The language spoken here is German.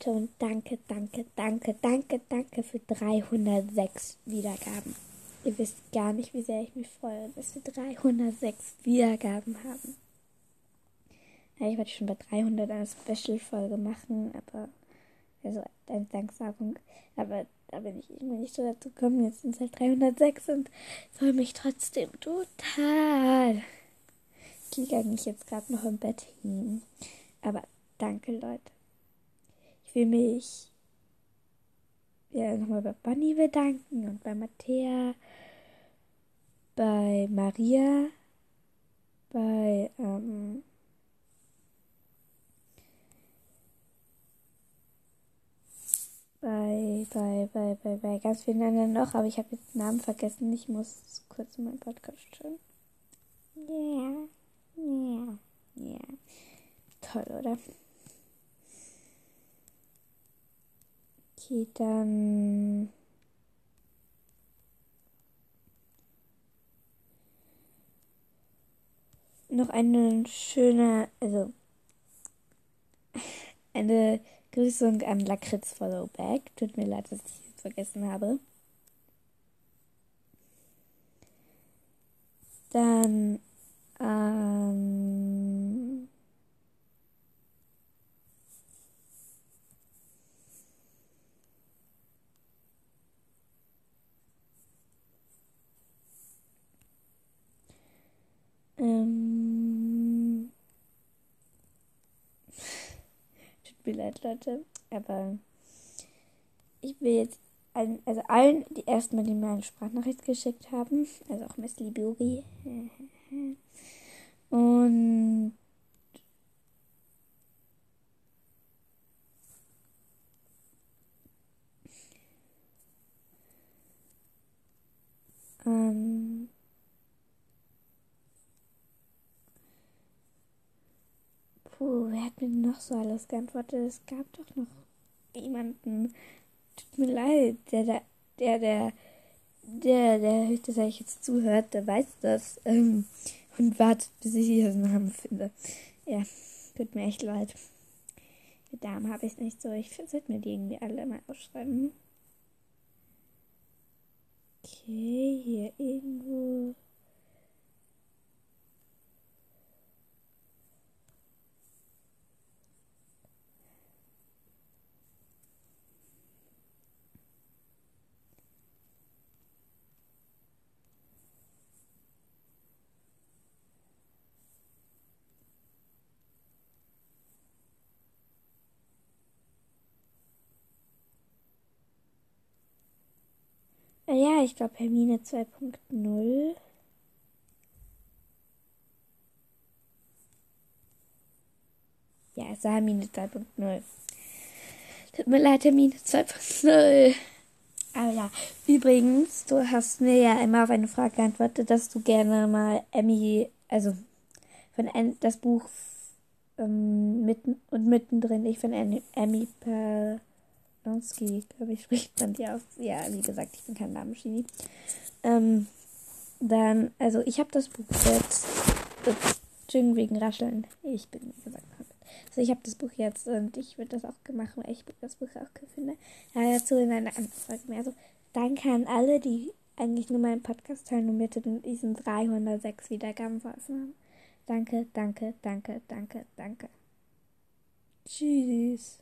Leute und danke, danke, danke, danke, danke für 306 Wiedergaben. Ihr wisst gar nicht, wie sehr ich mich freue, dass wir 306 Wiedergaben haben. Ich wollte schon bei 300 eine Special-Folge machen, aber also eine Danksagung. Aber da bin ich irgendwie nicht so dazu gekommen. Jetzt sind es halt 306 und freue mich trotzdem total. Ich liege eigentlich jetzt gerade noch im Bett hin. Aber danke, Leute. Ich will mich ja, nochmal bei Bunny bedanken und bei Mattea, bei Maria, bei ähm, bei, bei, bei, bei, bei ganz vielen anderen noch, aber ich habe jetzt Namen vergessen. Ich muss kurz in meinen Podcast schauen. Ja, ja, ja. Toll, oder? Okay, dann. Noch eine schöne, also eine Grüßung an Lakritz Followback. Tut mir leid, dass ich es vergessen habe. Dann mir leid, Leute. Aber ich will jetzt allen, also allen, die erstmal die mir eine Sprachnachricht geschickt haben, also auch Miss Liburi. Und Puh, wer hat mir noch so alles geantwortet? Es gab doch noch jemanden. Tut mir leid, der, der, der, der, der, der höchstwahrscheinlich jetzt zuhört, der weiß das. Ähm, und wartet, bis ich ihren Namen finde. Ja, tut mir echt leid. Die Dame habe ich nicht so. Ich sollte mir die irgendwie alle mal aufschreiben. Okay, hier irgendwo. Ich glaube Hermine 2.0. Ja, es war Hermine 2.0. Tut mir leid, Hermine 2.0. Aber ja, übrigens, du hast mir ja immer auf eine Frage geantwortet, dass du gerne mal Emmy, also von das Buch ähm, mitten und mittendrin, ich von Emmy per Lonsky, glaube ich, spricht man die aus. Ja, wie gesagt, ich bin kein Namensgenie. Ähm, dann, also ich habe das Buch jetzt. Entschuldigung wegen Rascheln. Ich bin, wie gesagt, also ich habe das Buch jetzt und ich würde das auch machen, weil ich das Buch auch cool finde. Ja, dazu in einer anderen Folge mehr. Also danke an alle, die eigentlich nur meinen Podcast teilen und mir diesen 306 Wiedergaben verholfen haben. Danke, danke, danke, danke, danke. Tschüss.